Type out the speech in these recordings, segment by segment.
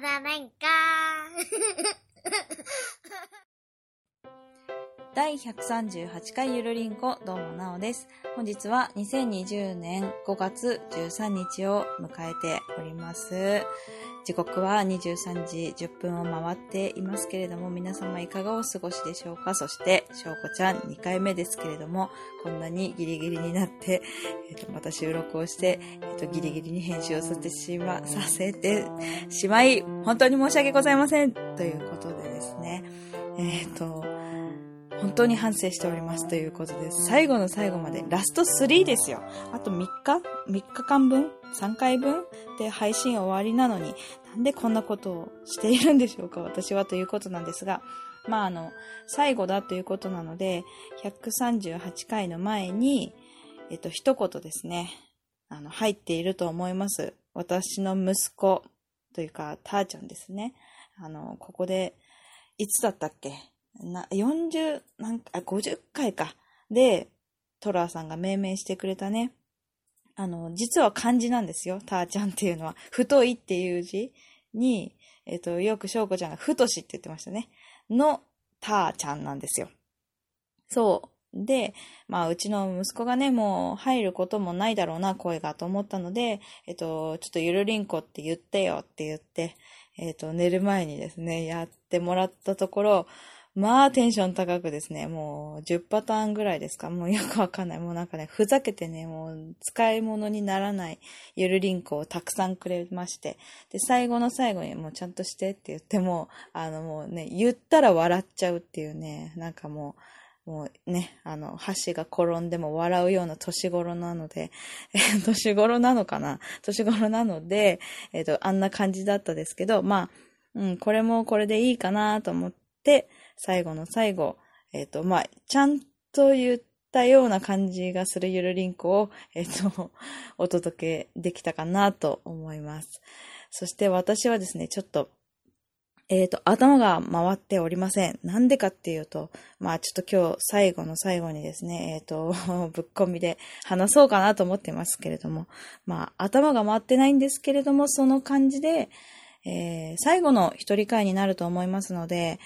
だねんか 第138回ゆるりんこ、どうもなおです。本日は2020年5月13日を迎えております。時刻は23時10分を回っていますけれども、皆様いかがお過ごしでしょうか？そして、しょうこちゃん2回目ですけれども、こんなにギリギリになって、えっ、と、また収録をして、えっ、と、ギリギリに編集をさせてしま、させてしまい、本当に申し訳ございません。ということでですね、えっ、と、本当に反省しておりますということです、最後の最後まで、ラスト3ですよ。あと3日 ?3 日間分 ?3 回分で配信終わりなのに、なんでこんなことをしているんでしょうか？私はということなんですが、まああの、最後だということなので、138回の前に、えっと、一言ですね、あの、入っていると思います。私の息子というか、たーちゃんですね。あの、ここで、いつだったっけ？な、40、なんか、50回か。で、トラーさんが命名してくれたね。あの、実は漢字なんですよ。たーちゃんっていうのは。太いっていう字に、えっ、と、よくしょうこちゃんが太しって言ってましたね。の、たーちゃんなんですよ。そう。で、まあ、うちの息子がね、もう入ることもないだろうな、声がと思ったので、えっと、ちょっとゆるりんこって言ってよって言って、えっと、寝る前にですね、やってもらったところ、まあ、テンション高くですね、もう10パターンぐらいですか？もうよくわかんない。もうなんかね、ふざけてね、もう使い物にならないゆるりんこをたくさんくれまして。で、最後の最後にもうちゃんとしてって言っても、あのもうね、言ったら笑っちゃうっていうね、なんかもう、もうね、あの、箸が転んでも笑うような年頃なので、え年頃なのかな？年頃なので、えっ、と、あんな感じだったですけど、まあ、うん、これもこれでいいかなと思って、最後の最後、えっ、と、まあ、ちゃんと言ったような感じがするゆるりんこを、えっ、と、お届けできたかなと思います。そして私はですね、ちょっと、えっ、と、頭が回っておりません。なんでかっていうと、まあちょっと今日最後の最後にですね、えっ、と、ぶっ込みで話そうかなと思ってますけれども、まあ頭が回ってないんですけれども、その感じで、えー最後の一人会になると思いますので、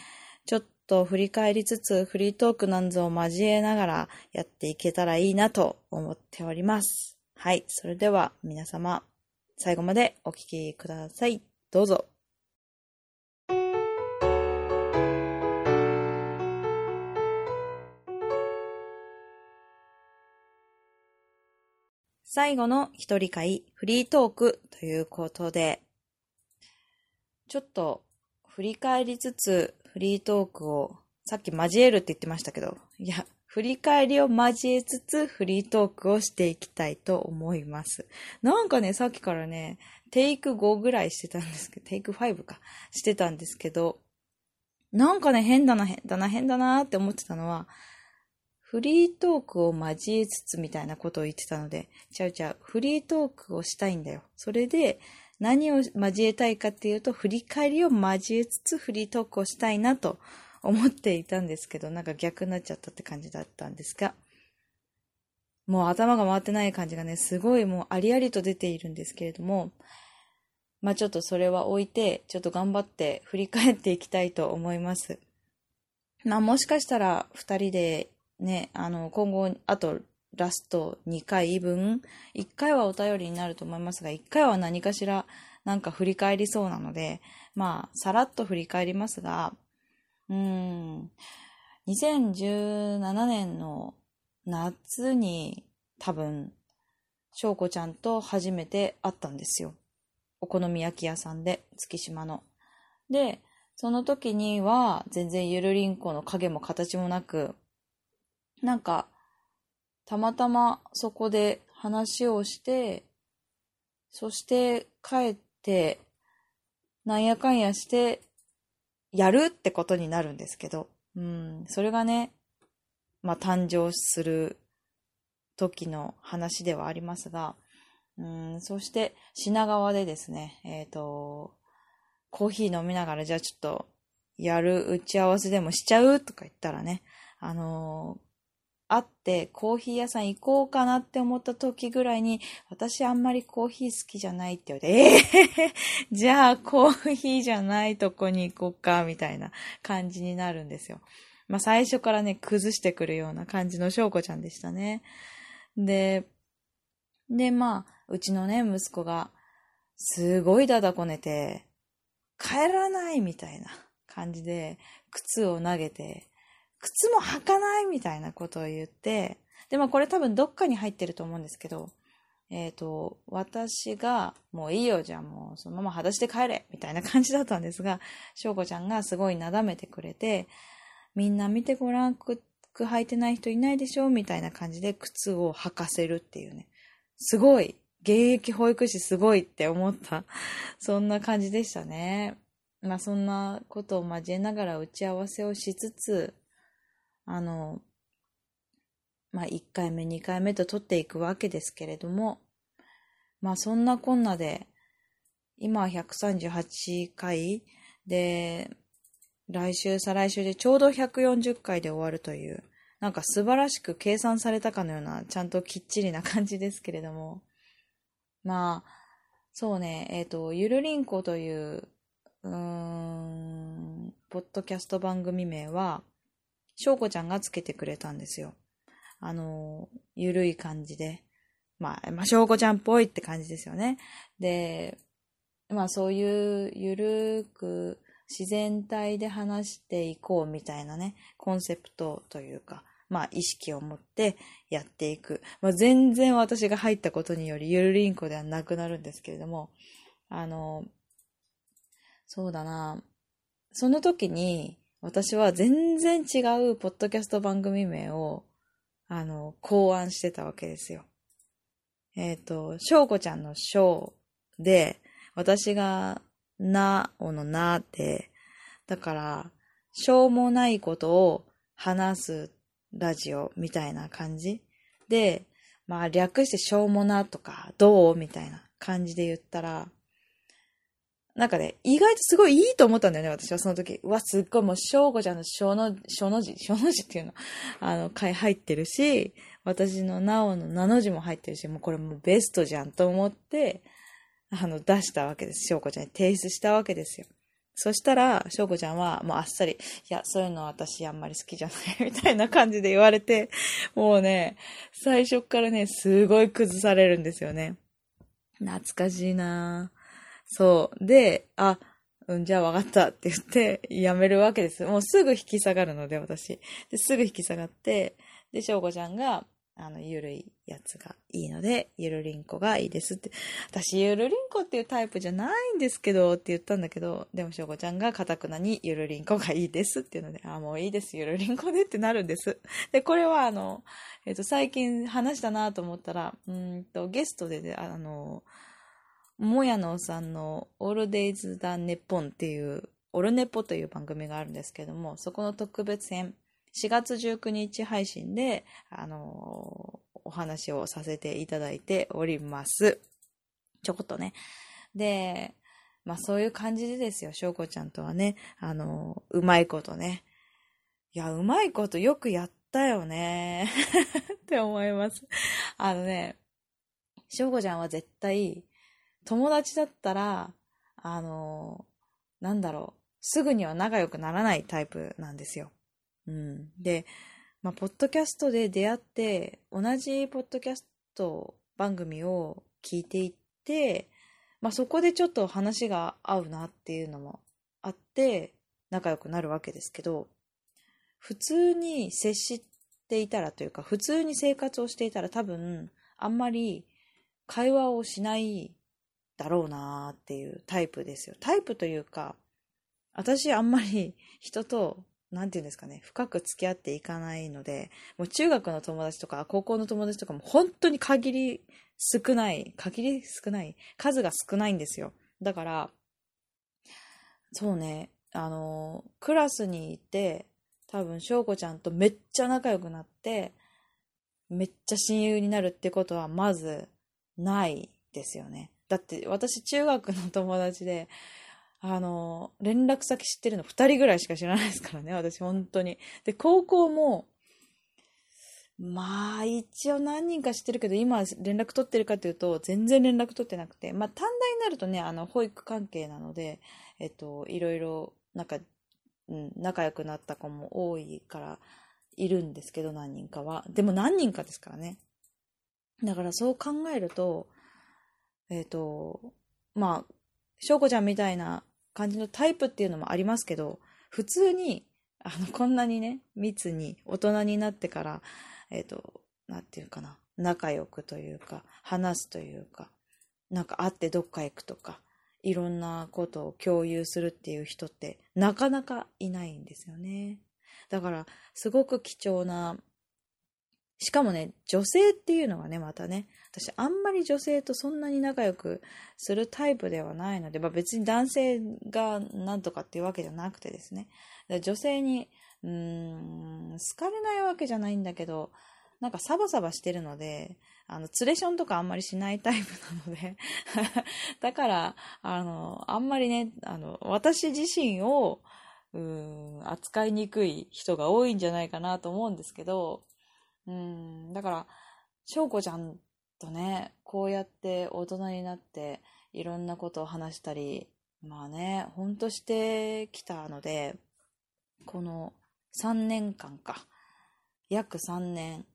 と振り返りつつ、フリートークなんぞを交えながらやっていけたらいいなと思っております。はい。それでは皆様、最後までお聞きください。どうぞ。最後の一人会、フリートークということで、ちょっと振り返りつつ、フリートークを、さっき交えるって言ってましたけど、いや、振り返りを交えつつ、フリートークをしていきたいと思います。なんかね、さっきからね、テイク5ぐらいしてたんですけど、テイク5か、してたんですけど、なんかね、変だな、変だな、変だなって思ってたのは、フリートークを交えつつみたいなことを言ってたので、ちゃうちゃう、フリートークをしたいんだよ。それで、何を交えたいかっていうと、振り返りを交えつつフリートークをしたいなと思っていたんですけど、なんか逆になっちゃったって感じだったんですが、もう頭が回ってない感じがね、すごいもうありありと出ているんですけれども、まあちょっとそれは置いて、ちょっと頑張って振り返っていきたいと思います。まあもしかしたら二人でね、あの、今後、あとラスト2回分、1回はお便りになると思いますが、1回は何かしらなんか振り返りそうなので、まあ、さらっと振り返りますが、うーん、2017年の夏に多分、翔子ちゃんと初めて会ったんですよ。お好み焼き屋さんで、月島の。で、その時には全然ゆるりんこの影も形もなく、なんか、たまたまそこで話をして、そして帰って、なんやかんやして、やるってことになるんですけど、うん、それがね、まあ誕生する時の話ではありますが、うん、そして品川でですね、えっ、と、コーヒー飲みながら、じゃあちょっと、やる打ち合わせでもしちゃうとか言ったらね、あのー会ってコーヒー屋さん行こうかなって思った時ぐらいに、私あんまりコーヒー好きじゃないって言われて、えー、じゃあコーヒーじゃないとこに行こうか、みたいな感じになるんですよ。まあ最初からね、崩してくるような感じの翔子ちゃんでしたね。で、で、まあ、うちのね、息子が、すごいだだこねて、帰らないみたいな感じで、靴を投げて、靴も履かないみたいなことを言って、で、まあこれ多分どっかに入ってると思うんですけど、えっ、ー、と、私が、もういいよ、じゃあもうそのまま裸足で帰れみたいな感じだったんですが、翔子ちゃんがすごいなだめてくれて、みんな見てごらん、靴履いてない人いないでしょみたいな感じで靴を履かせるっていうね。すごい現役保育士すごいって思った。そんな感じでしたね。まあそんなことを交えながら打ち合わせをしつつ、あの、まあ1回目、2回目と取っていくわけですけれども、まあそんなこんなで、今138回で、来週、再来週でちょうど140回で終わるという、なんか素晴らしく計算されたかのような、ちゃんときっちりな感じですけれども、まあ、そうね、えっ、ー、と、ゆるりんこという、うーん、ポッドキャスト番組名は、しょうこちゃんがつけてくれたんですよ。あの、ゆるい感じで。まあ、まあ、しょうこちゃんっぽいって感じですよね。で、まあそういうゆるく自然体で話していこうみたいなね、コンセプトというか、まあ、意識を持ってやっていく。まあ、全然私が入ったことにより、ゆるりんこではなくなるんですけれども、あの、そうだな。その時に、私は全然違うポッドキャスト番組名を、あの、考案してたわけですよ。えっ、ー、と、しょうこちゃんのしょうで、私がなおのなで、だから、しょうもないことを話すラジオみたいな感じで、まあ略してしょうもなとか、どうみたいな感じで言ったら、なんかね、意外とすごいいいと思ったんだよね、私はその時。うわ、すっごいもう、しょうごちゃんのしょうの、しょうの字、しょうの字っていうの、あの、回入ってるし、私のなおのなの字も入ってるし、もうこれもうベストじゃんと思って、あの、出したわけです。しょうこちゃんに提出したわけですよ。そしたら、翔子ちゃんは、もうあっさり、いや、そういうの私あんまり好きじゃない みたいな感じで言われて、もうね、最初からね、すごい崩されるんですよね。懐かしいなぁそう。で、あ、うん、じゃあ分かったって言って、やめるわけです。もうすぐ引き下がるので、私。で、すぐ引き下がって、で、翔子ちゃんが、あの、ゆるいやつがいいので、ゆるりんこがいいですって。私、ゆるりんこっていうタイプじゃないんですけど、って言ったんだけど、でも、しょうこちゃんがかたくなにゆるりんこがいいですっていうので、あ、もういいです、ゆるりんこでってなるんです。で、これはあの、えっ、ー、と、最近話したなと思ったら、うんと、ゲストで、あの、もやのさんのオールデイズ・ダ・ネッポンっていう、オルネポという番組があるんですけども、そこの特別編、4月19日配信で、あのー、お話をさせていただいております。ちょこっとね。で、まあそういう感じでですよ、しょうこちゃんとはね、あのー、うまいことね。いや、うまいことよくやったよね。って思います。あのね、しょうこちゃんは絶対、友達だったら、あの、なんだろう、すぐには仲良くならないタイプなんですよ。うん。で、まあ、ポッドキャストで出会って、同じポッドキャスト番組を聞いていって、まあ、そこでちょっと話が合うなっていうのもあって、仲良くなるわけですけど、普通に接していたらというか、普通に生活をしていたら多分、あんまり会話をしないだろうなーっていうタイプですよ。タイプというか、私あんまり 人となんていうんですかね、深く付き合っていかないので、もう中学の友達とか高校の友達とかも本当に限り少ない、限り少ない、数が少ないんですよ。だから、そうね、あの、クラスにいて、多分、翔子ちゃんとめっちゃ仲良くなって、めっちゃ親友になるってことはまずないですよね。だって私中学の友達で、あの、連絡先知ってるの2人ぐらいしか知らないですからね、私、本当に。で、高校も、まあ、一応何人か知ってるけど、今連絡取ってるかというと、全然連絡取ってなくて、まあ、短大になるとね、あの、保育関係なので、えっと、いろいろ、なんか、うん、仲良くなった子も多いから、いるんですけど、何人かは。でも何人かですからね。だからそう考えると、えっ、と、まあ、翔子ちゃんみたいな感じのタイプっていうのもありますけど、普通に、あの、こんなにね、密に大人になってから、えっ、ー、と、なんていうかな、仲良くというか、話すというか、なんか会ってどっか行くとか、いろんなことを共有するっていう人ってなかなかいないんですよね。だから、すごく貴重な、しかもね、女性っていうのがね、またね、私あんまり女性とそんなに仲良くするタイプではないので、まあ別に男性がなんとかっていうわけじゃなくてですね、女性にうーん、好かれないわけじゃないんだけど、なんかサバサバしてるので、あの、ツレションとかあんまりしないタイプなので だから、あの、あんまりね、あの、私自身を、うーん、扱いにくい人が多いんじゃないかなと思うんですけど、うん、だから、翔子ちゃんとね、こうやって大人になって、いろんなことを話したり、まあね、ほんとしてきたので、この3年間か。約3年。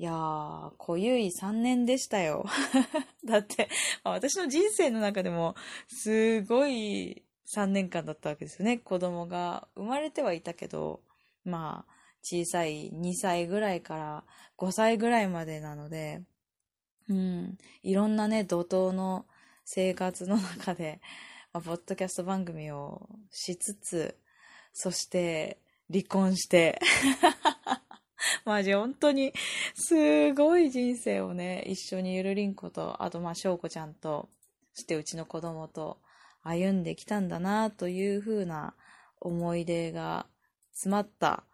いやー、濃ゆい3年でしたよ。だって、私の人生の中でも、すごい3年間だったわけですよね。子供が生まれてはいたけど、まあ、小さい2歳ぐらいから5歳ぐらいまでなので、うん、いろんなね、怒涛の生活の中で、まあ、ポッドキャスト番組をしつつ、そして、離婚して。マジ本当に、すごい人生をね、一緒にゆるりんこと、あとまあ、しょうこちゃんと、そしてうちの子供と歩んできたんだな、というふうな思い出が詰まった、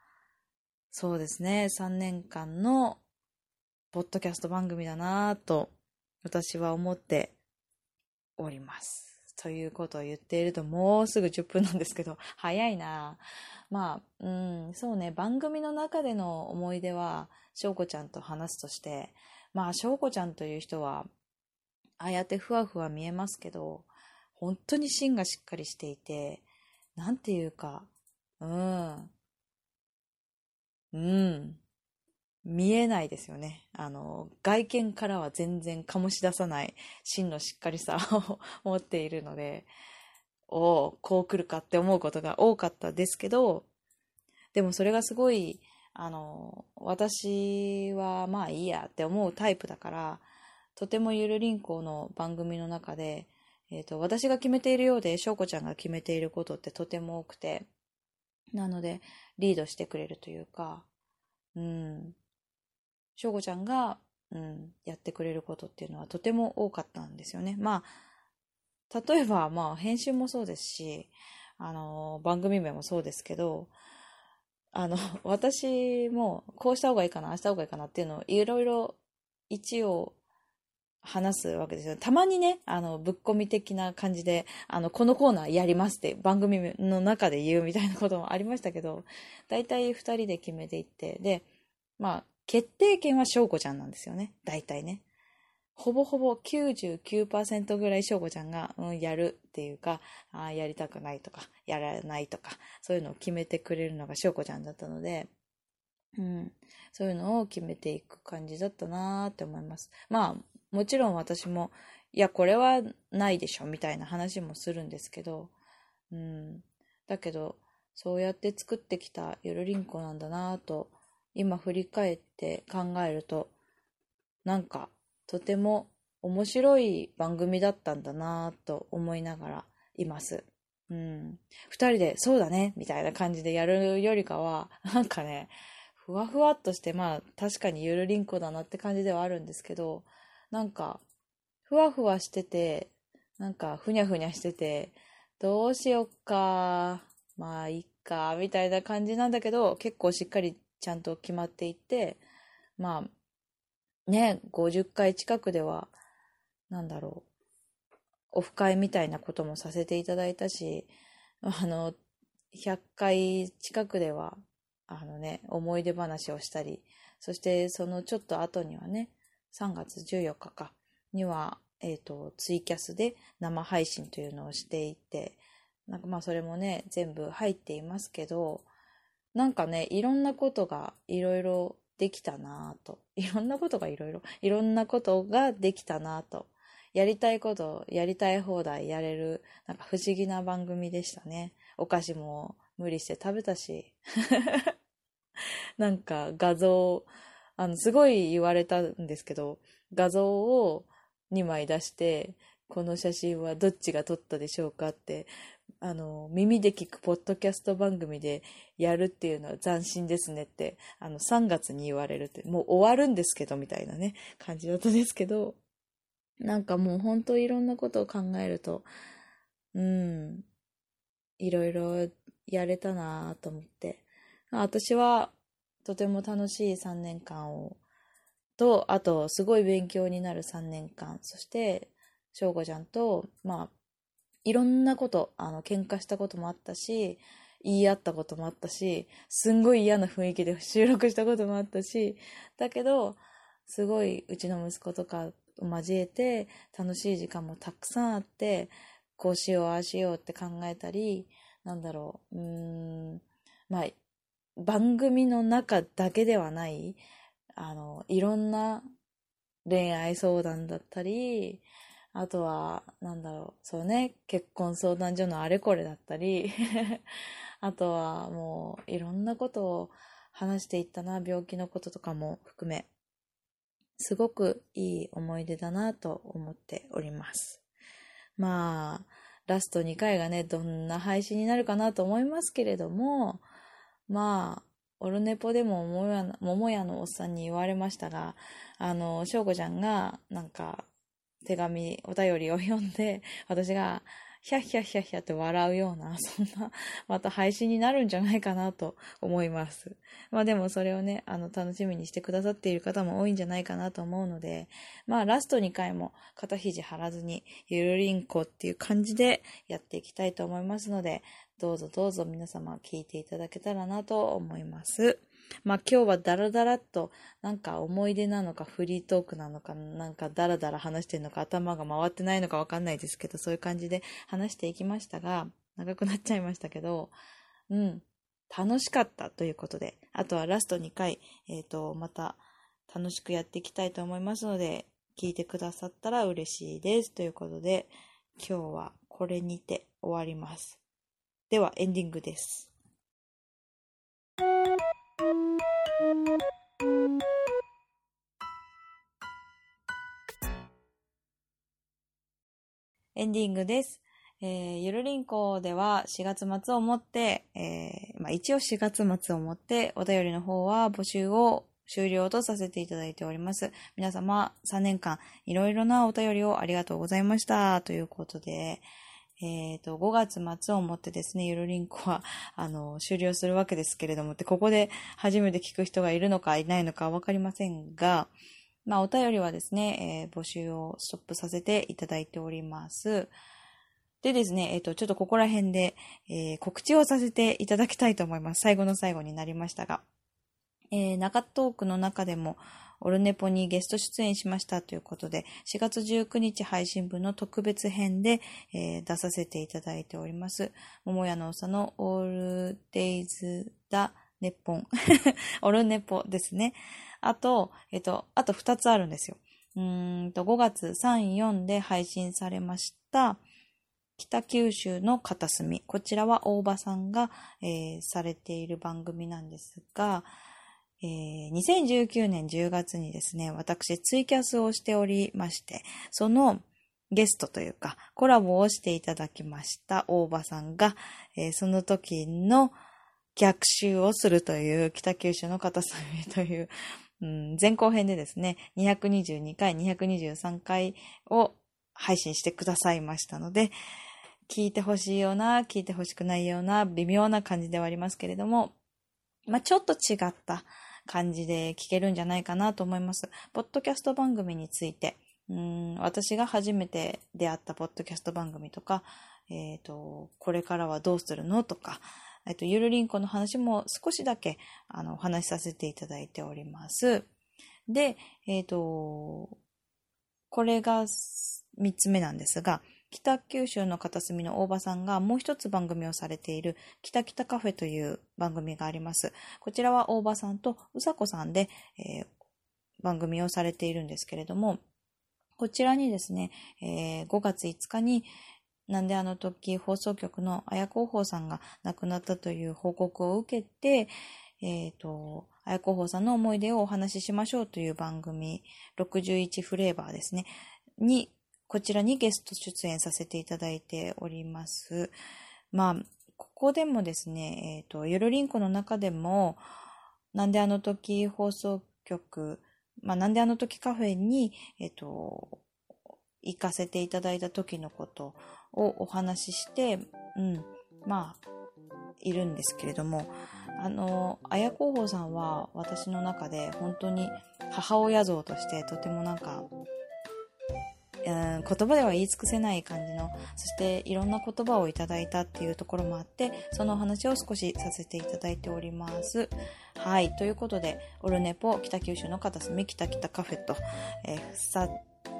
そうですね、3年間の、ポッドキャスト番組だなぁ、と、私は思っております。ということを言っていると、もうすぐ10分なんですけど、早いな。ぁまあ、うん、そうね、番組の中での思い出は、翔子ちゃんと話すとして、まあ、翔子ちゃんという人は、ああやってふわふわ見えますけど、本当に芯がしっかりしていて、なんていうか、うん、うん、見えないですよね。あの、外見からは全然醸し出さない芯のしっかりさを持っているので、おこう来るかって思うことが多かったですけど、でもそれがすごい、あの、私はまあいいやって思うタイプだから、とてもゆるりんこの番組の中で、えっ、ー、と、私が決めているようで、しょうこちゃんが決めていることってとても多くて、なので、リードしてくれるというか、うん、しょうこちゃんが、うん、やってくれることっていうのはとても多かったんですよね。まあ、例えば、まあ、編集もそうですし、あの、番組名もそうですけど、あの、私も、こうした方がいいかな、ああした方がいいかなっていうのを、いろいろ、一応、話すわけですよ。たまにね、あの、ぶっ込み的な感じで、あの、このコーナーやりますって番組の中で言うみたいなこともありましたけど、大体二人で決めていって、で、まあ、決定権は翔子ちゃんなんですよね。大体ね。ほぼほぼ99%ぐらい翔子ちゃんが、うん、やるっていうか、あやりたくないとか、やらないとか、そういうのを決めてくれるのが翔子ちゃんだったので、うん、そういうのを決めていく感じだったなーって思います。まあ、もちろん私も、いや、これはないでしょ、みたいな話もするんですけど、うん、だけど、そうやって作ってきたゆるりんこなんだなーと、今振り返って考えると、なんか、とても面白い番組だったんだなぁと思いながらいます。うん。二人で、そうだね、みたいな感じでやるよりかは、なんかね、ふわふわっとして、まあ、確かにゆるりんこだなって感じではあるんですけど、なんか、ふわふわしてて、なんか、ふにゃふにゃしてて、どうしよっか、まあ、いっか、みたいな感じなんだけど、結構しっかりちゃんと決まっていて、まあ、ね、50回近くでは、なんだろう、オフ会みたいなこともさせていただいたし、あの、100回近くでは、あのね、思い出話をしたりそしてそのちょっと後にはね、3月14日か、には、え、ー、と、ツイキャスで生配信というのをしていて、なんかまあそれもね、全部入っていますけど、なんかね、いろんなことがいろいろできたなぁと。いろんなことがいろいろ、いろんなことができたなぁと。やりたいこと、やりたい放題やれる、なんか不思議な番組でしたね。お菓子も無理して食べたし。なんか画像、あの、すごい言われたんですけど、画像を2枚出して、この写真はどっちが撮ったでしょうかって、あの、耳で聞くポッドキャスト番組でやるっていうのは斬新ですねって、あの、3月に言われるって、もう終わるんですけど、みたいなね、感じだったんですけど、なんかもう本当いろんなことを考えると、うん、いろいろやれたなと思って。私はとても楽しい3年間を、と、あと、すごい勉強になる3年間、そして、翔吾ちゃんと、まあ、いろんなこと、あの、喧嘩したこともあったし、言い合ったこともあったし、すんごい嫌な雰囲気で収録したこともあったし、だけど、すごいうちの息子とかを交えて楽しい時間もたくさんあって、こうしよう、ああしようって考えたり、なんだろう、うーん、まあ、番組の中だけではない、あの、いろんな恋愛相談だったり、あとは、なんだろう、そうね、結婚相談所のあれこれだったり、あとはもういろんなことを話していったな、病気のこととかも含め、すごくいい思い出だなと思っております。まあ、ラスト2回がね、どんな配信になるかなと思いますけれども、まあ、オルネポでも桃屋のおっさんに言われましたが、あの、翔子ちゃんが、なんか、手紙、お便りを読んで、私が、ヒャヒャヒャヒャって笑うような、そんな、また配信になるんじゃないかなと思います。まあでもそれをね、あの、楽しみにしてくださっている方も多いんじゃないかなと思うので、まあラスト2回も肩肘張らずに、ゆるりんこっていう感じでやっていきたいと思いますので、どうぞどうぞ皆様聞いていただけたらなと思います。まあ今日はダラダラっとなんか思い出なのかフリートークなのかなんかダラダラ話してるのか頭が回ってないのかわかんないですけどそういう感じで話していきましたが長くなっちゃいましたけどうん楽しかったということであとはラスト2回えっ、ー、とまた楽しくやっていきたいと思いますので聞いてくださったら嬉しいですということで今日はこれにて終わりますではエンディングですエンディングです。えー、ゆるりんこでは4月末をもって、えー、まあ一応4月末をもってお便りの方は募集を終了とさせていただいております。皆様3年間いろいろなお便りをありがとうございました。ということで、えっ、ー、と、5月末をもってですね、ゆるりんこは、あの、終了するわけですけれども、で、ここで初めて聞く人がいるのかいないのかわかりませんが、まあ、お便りはですね、えー、募集をストップさせていただいております。でですね、えっ、ー、と、ちょっとここら辺で、えー、告知をさせていただきたいと思います。最後の最後になりましたが。えー、中トークの中でも、オルネポにゲスト出演しましたということで、4月19日配信分の特別編で、えー、出させていただいております。桃屋のおさのオールデイズだネッポン。オルネポですね。あと、えっと、あと2つあるんですよ。うんと、5月3、4で配信されました、北九州の片隅。こちらは大場さんが、えー、されている番組なんですが、えー、2019年10月にですね、私ツイキャスをしておりまして、そのゲストというか、コラボをしていただきました大場さんが、えー、その時の逆襲をするという北九州の片隅という、うん、前後編でですね、222回、223回を配信してくださいましたので、聞いてほしいような、聞いてほしくないような、微妙な感じではありますけれども、まあ、ちょっと違った、感じで聞けるんじゃないかなと思います。ポッドキャスト番組について、うん私が初めて出会ったポッドキャスト番組とか、えっ、ー、と、これからはどうするのとか、えっと、ゆるりんこの話も少しだけ、あの、お話しさせていただいております。で、えっ、と、これが3つ目なんですが、北九州の片隅の大場さんがもう一つ番組をされている北北カフェという番組があります。こちらは大場さんとうさこさんで、えー、番組をされているんですけれども、こちらにですね、えー、5月5日になんであの時放送局の綾広報さんが亡くなったという報告を受けて、えっ、ー、と、綾広報さんの思い出をお話ししましょうという番組、61フレーバーですね、にこちらにゲスト出演させていただいております。まあ、ここでもですね、えっ、ー、と、ゆるりんこの中でも、なんであの時放送局、まあ、なんであの時カフェに、えっ、ー、と、行かせていただいた時のことをお話しして、うん、まあ、いるんですけれども、あの、綾候補さんは私の中で本当に母親像としてとてもなんか言葉では言い尽くせない感じの、そしていろんな言葉をいただいたっていうところもあって、そのお話を少しさせていただいております。はい。ということで、オルネポ北九州の片隅北北カフェと、えー、さ、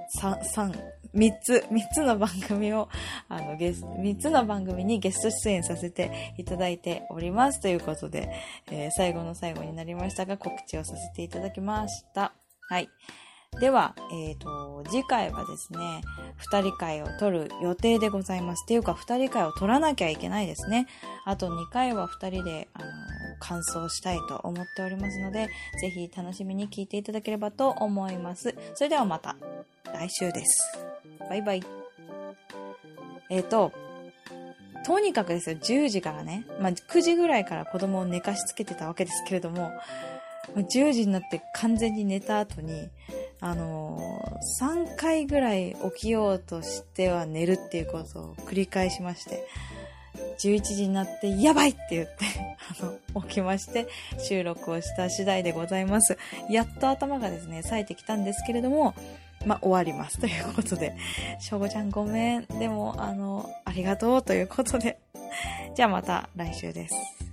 三、三、三つ、三つの番組を、あの、ゲス、三つの番組にゲスト出演させていただいております。ということで、えー、最後の最後になりましたが、告知をさせていただきました。はい。では、え、ー、と、次回はですね、二人会を取る予定でございます。っていうか、二人会を取らなきゃいけないですね。あと2回は二人で、あの、感想したいと思っておりますので、ぜひ楽しみに聞いていただければと思います。それではまた来週です。バイバイ。えっ、ー、と、とにかくですよ、10時からね、まあ、9時ぐらいから子供を寝かしつけてたわけですけれども、10時になって完全に寝た後に、あのー、3回ぐらい起きようとしては寝るっていうことを繰り返しまして、11時になって、やばいって言って あの、起きまして、収録をした次第でございます。やっと頭がですね、冴えてきたんですけれども、まあ、終わります。ということで、しょうごちゃんごめん。でも、あの、ありがとうということで、じゃあまた来週です。